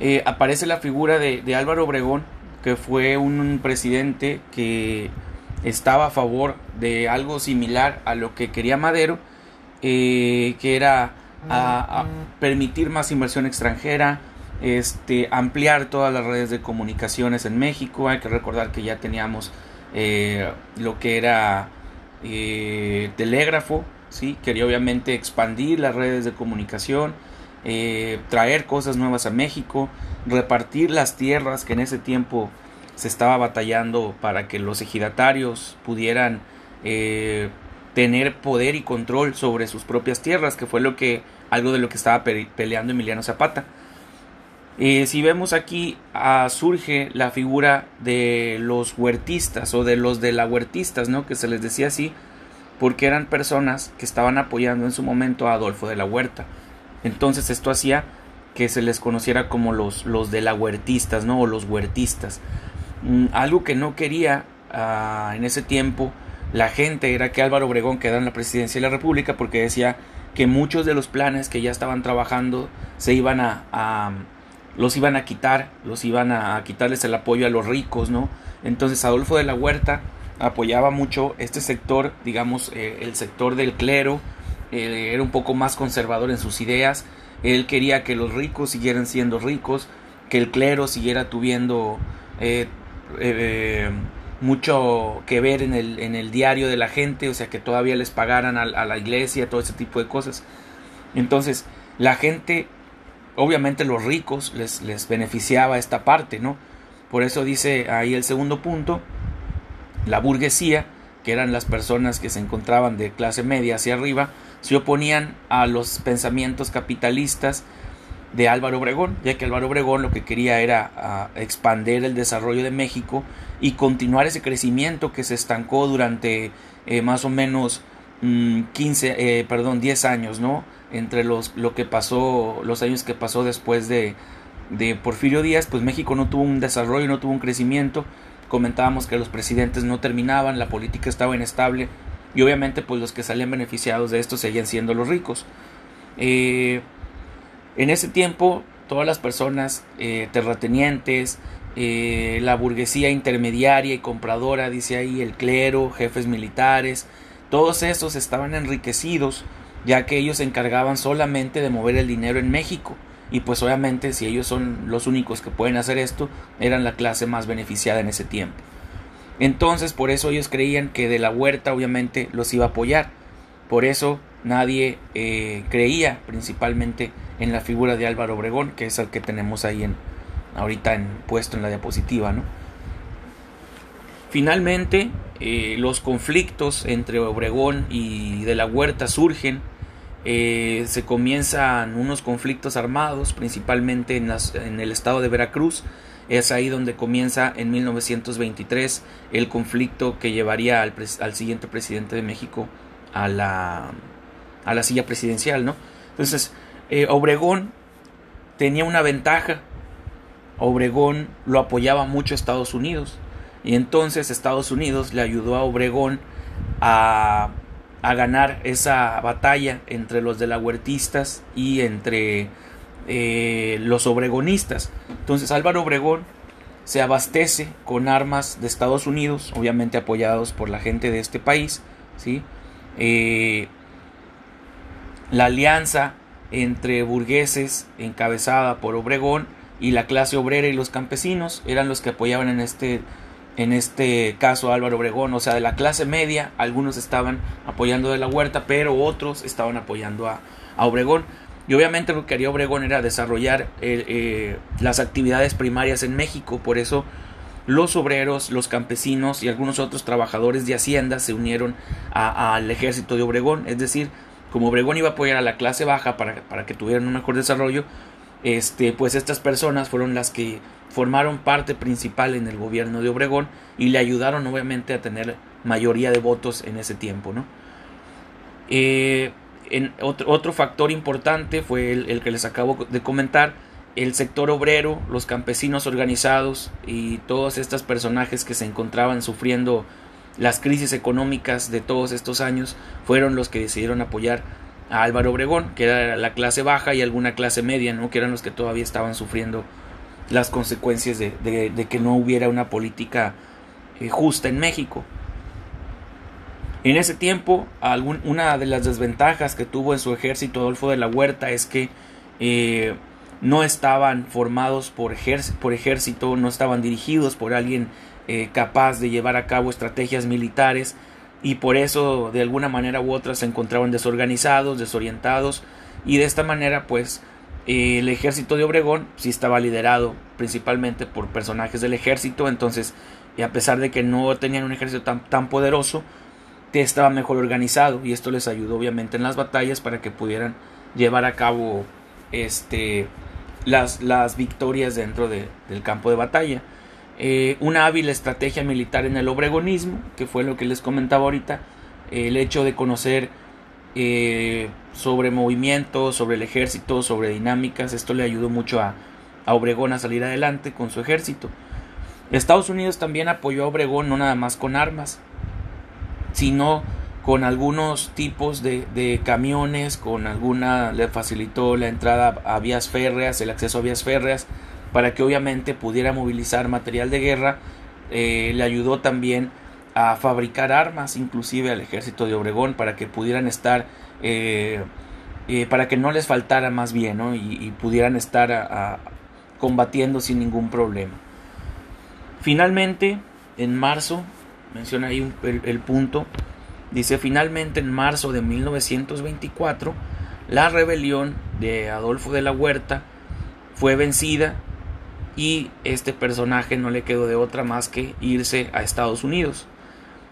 eh, aparece la figura de, Álvaro Obregón, que fue un presidente que estaba a favor de algo similar a lo que quería Madero, eh, que era permitir más inversión extranjera, este, ampliar todas las redes de comunicaciones en México. Hay que recordar que ya teníamos eh, lo que era eh, telégrafo, ¿sí? quería obviamente expandir las redes de comunicación, eh, traer cosas nuevas a México, repartir las tierras que en ese tiempo se estaba batallando para que los ejidatarios pudieran tener poder y control sobre sus propias tierras, que fue lo que algo de lo que estaba peleando Emiliano Zapata. Eh, si vemos aquí ah, surge la figura de los huertistas o de los de la huertistas, ¿no? que se les decía así porque eran personas que estaban apoyando en su momento a Adolfo de la Huerta. Entonces esto hacía que se les conociera como los, los de la huertistas, ¿no? o los huertistas. Mm, algo que no quería ah, en ese tiempo la gente era que Álvaro Obregón quedara en la presidencia de la República porque decía que muchos de los planes que ya estaban trabajando se iban a los iban a quitar, los iban a, quitarles el apoyo a los ricos, ¿no? Entonces Adolfo de la Huerta apoyaba mucho este sector, digamos, eh, el sector del clero, eh, era un poco más conservador en sus ideas, él quería que los ricos siguieran siendo ricos, que el clero siguiera tuviendo eh, mucho que ver en el, en el diario de la gente, o sea, que todavía les pagaran a, a la iglesia, todo ese tipo de cosas. Entonces, la gente obviamente los ricos les, les beneficiaba esta parte, ¿no? Por eso dice ahí el segundo punto, la burguesía, que eran las personas que se encontraban de clase media hacia arriba, se oponían a los pensamientos capitalistas de Álvaro Obregón, ya que Álvaro Obregón lo que quería era ah, expandir el desarrollo de México y continuar ese crecimiento que se estancó durante eh, más o menos 15, mm, eh, perdón, 10 años, ¿no? entre los, lo que pasó, los años que pasó después de, de Porfirio Díaz, pues México no tuvo un desarrollo, no tuvo un crecimiento. Comentábamos que los presidentes no terminaban, la política estaba inestable y obviamente pues los que salían beneficiados de esto seguían siendo los ricos. Eh, en ese tiempo todas las personas eh, terratenientes, eh, la burguesía intermediaria y compradora, dice ahí, el clero, jefes militares, todos esos estaban enriquecidos ya que ellos se encargaban solamente de mover el dinero en México. Y pues obviamente si ellos son los únicos que pueden hacer esto, eran la clase más beneficiada en ese tiempo. Entonces por eso ellos creían que de la huerta obviamente los iba a apoyar. Por eso nadie eh, creía principalmente en la figura de Álvaro Obregón, que es el que tenemos ahí en, ahorita en, puesto en la diapositiva. ¿no? Finalmente, eh, los conflictos entre Obregón y de la Huerta surgen eh, se comienzan unos conflictos armados, principalmente en, en, el estado de Veracruz. Es ahí donde comienza en 1923 el conflicto que llevaría al, al siguiente presidente de México a la, a la silla presidencial, ¿no? Entonces, eh, Obregón tenía una ventaja. Obregón lo apoyaba mucho Estados Unidos. Y entonces Estados Unidos le ayudó a Obregón a a ganar esa batalla entre los de la huertistas y entre eh, los obregonistas. Entonces Álvaro Obregón se abastece con armas de Estados Unidos, obviamente apoyados por la gente de este país. ¿sí? Eh, la alianza entre burgueses encabezada por Obregón y la clase obrera y los campesinos eran los que apoyaban en este en este caso Álvaro Obregón, o sea, de la clase media, algunos estaban apoyando de la huerta, pero otros estaban apoyando a, Obregón. Y obviamente lo que haría Obregón era desarrollar eh, eh, las actividades primarias en México, por eso los obreros, los campesinos y algunos otros trabajadores de Hacienda se unieron al ejército de Obregón, es decir, como Obregón iba a apoyar a la clase baja para, para que tuvieran un mejor desarrollo, este, pues estas personas fueron las que formaron parte principal en el gobierno de Obregón y le ayudaron obviamente a tener mayoría de votos en ese tiempo. ¿no? Eh, otro, otro, factor importante fue el, que les acabo de comentar, el sector obrero, los campesinos organizados y todos estos personajes que se encontraban sufriendo las crisis económicas de todos estos años fueron los que decidieron apoyar a Álvaro Obregón, que era la clase baja y alguna clase media, ¿no? que eran los que todavía estaban sufriendo las consecuencias de, que no hubiera una política eh, justa en México. En ese tiempo, una de las desventajas que tuvo en su ejército Adolfo de la Huerta es que eh, no estaban formados por, ejército, no estaban dirigidos por alguien eh, capaz de llevar a cabo estrategias militares y por eso de alguna manera u otra se encontraban desorganizados, desorientados y de esta manera pues eh, el ejército de Obregón sí estaba liderado principalmente por personajes del ejército, entonces y a pesar de que no tenían un ejército tan poderoso, estaba mejor organizado y esto les ayudó obviamente en las batallas para que pudieran llevar a cabo este, las, las victorias dentro de, del campo de batalla. Eh, una hábil estrategia militar en el obregonismo, que fue lo que les comentaba ahorita, el hecho de conocer eh, sobre movimientos, sobre el ejército, sobre dinámicas, esto le ayudó mucho a, a Obregón a salir adelante con su ejército. Estados Unidos también apoyó a Obregón no nada más con armas, sino con algunos tipos de, camiones, con alguna le facilitó la entrada a vías férreas, el acceso a vías férreas, para que obviamente pudiera movilizar material de guerra, eh, le ayudó también a fabricar armas, inclusive al ejército de Obregón, para que pudieran estar, eh, eh, para que no les faltara más bien, y, pudieran estar combatiendo sin ningún problema. Finalmente, en marzo menciona ahí el, punto. Dice, finalmente en marzo de 1924, la rebelión de Adolfo de la Huerta fue vencida y este personaje no le quedó de otra más que irse a Estados Unidos.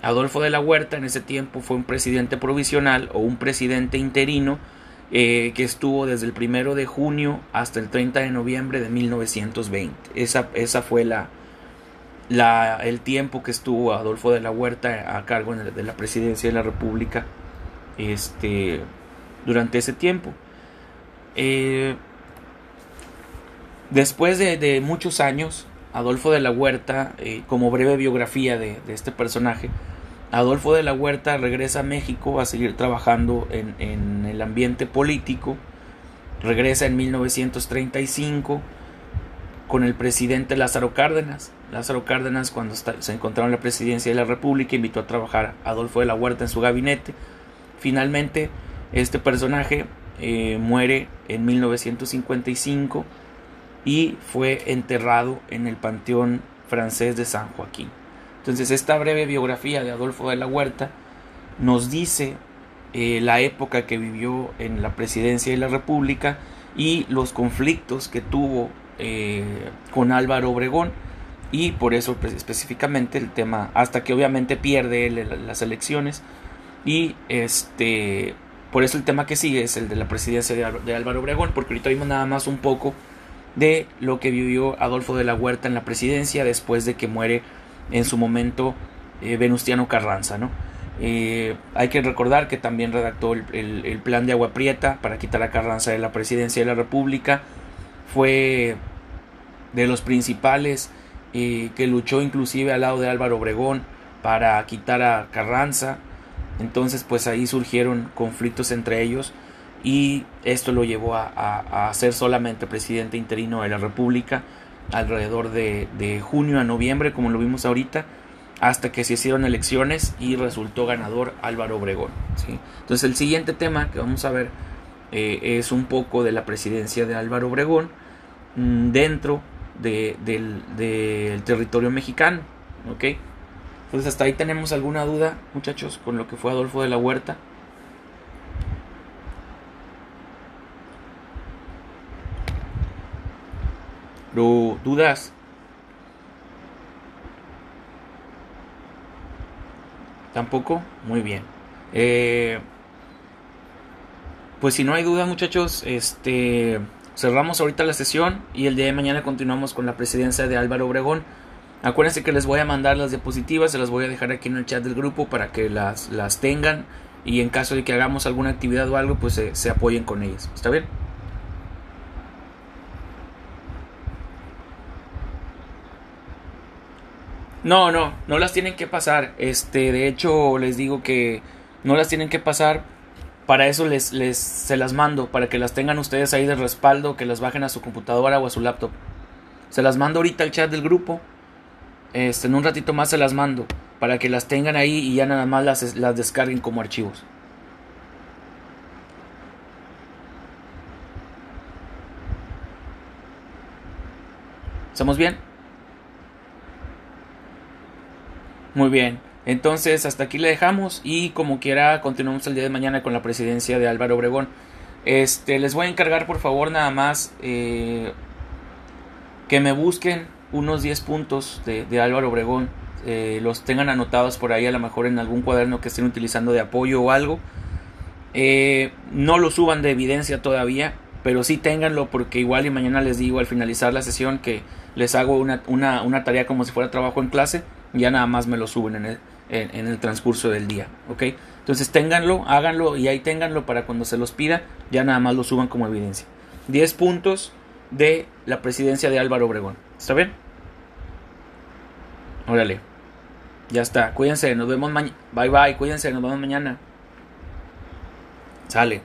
Adolfo de la Huerta en ese tiempo fue un presidente provisional o un presidente interino eh, que estuvo desde el primero de junio hasta el 30 de noviembre de 1920. Esa, esa fue la, la, el tiempo que estuvo Adolfo de la Huerta a cargo de la presidencia de la República este, durante ese tiempo. Eh, después de, muchos años, Adolfo de la Huerta, eh, como breve biografía de, este personaje, Adolfo de la Huerta regresa a México a seguir trabajando en, en el ambiente político, regresa en 1935 con el presidente Lázaro Cárdenas. Lázaro Cárdenas, cuando se encontraron en la presidencia de la República, invitó a trabajar a Adolfo de la Huerta en su gabinete. Finalmente, este personaje eh, muere en 1955 y fue enterrado en el Panteón francés de San Joaquín. Entonces, esta breve biografía de Adolfo de la Huerta nos dice eh, la época que vivió en la presidencia de la República y los conflictos que tuvo eh, con Álvaro Obregón. Y por eso pues, específicamente el tema hasta que obviamente pierde las elecciones. Y este por eso el tema que sigue es el de la presidencia de, Álvaro Obregón porque ahorita vimos nada más un poco de lo que vivió Adolfo de la Huerta en la presidencia después de que muere en su momento eh, Venustiano Carranza no eh, hay que recordar que también redactó el, el plan de agua prieta para quitar a Carranza de la presidencia de la República. Fue de los principales eh, que luchó inclusive al lado de Álvaro Obregón para quitar a Carranza. Entonces pues ahí surgieron conflictos entre ellos y esto lo llevó a, ser solamente presidente interino de la República alrededor de, junio a noviembre como lo vimos ahorita hasta que se hicieron elecciones y resultó ganador Álvaro Obregón. Entonces el siguiente tema que vamos a ver eh, es un poco de la presidencia de Álvaro Obregón mm, dentro del, territorio mexicano. ¿Ok? Entonces hasta ahí tenemos alguna duda, muchachos, con lo que fue Adolfo de la Huerta. ¿Dudas? ¿Tampoco? Muy bien. Eh, pues si no hay duda, muchachos, este cerramos ahorita la sesión y el día de mañana continuamos con la presidencia de Álvaro Obregón. Acuérdense que les voy a mandar las diapositivas, se las voy a dejar aquí en el chat del grupo para que las, las tengan y en caso de que hagamos alguna actividad o algo, pues se, se apoyen con ellas. ¿Está bien? No, no, no las tienen que pasar. Este, de hecho, les digo que no las tienen que pasar para eso les, les, se las mando, para que las tengan ustedes ahí de respaldo, que las bajen a su computadora o a su laptop. Se las mando ahorita al chat del grupo. Este, en un ratito más se las mando para que las tengan ahí y ya nada más las, las descarguen como archivos. ¿Estamos bien? Muy bien. Entonces, hasta aquí le dejamos y como quiera continuamos el día de mañana con la presidencia de Álvaro Obregón. Este, les voy a encargar por favor nada más eh, que me busquen unos 10 puntos de, Álvaro Obregón. Eh, los tengan anotados por ahí a lo mejor en algún cuaderno que estén utilizando de apoyo o algo. Eh, no lo suban de evidencia todavía, pero sí ténganlo porque igual y mañana les digo al finalizar la sesión que les hago una, una, una tarea como si fuera trabajo en clase, ya nada más me lo suben en el, en, el transcurso del día, ¿ok? Entonces ténganlo, háganlo y ahí ténganlo para cuando se los pida, ya nada más lo suban como evidencia. 10 puntos de la presidencia de Álvaro Obregón. ¿Está bien? Órale. Ya está. Cuídense. Nos vemos mañana. Bye bye. Cuídense. Nos vemos mañana. Sale.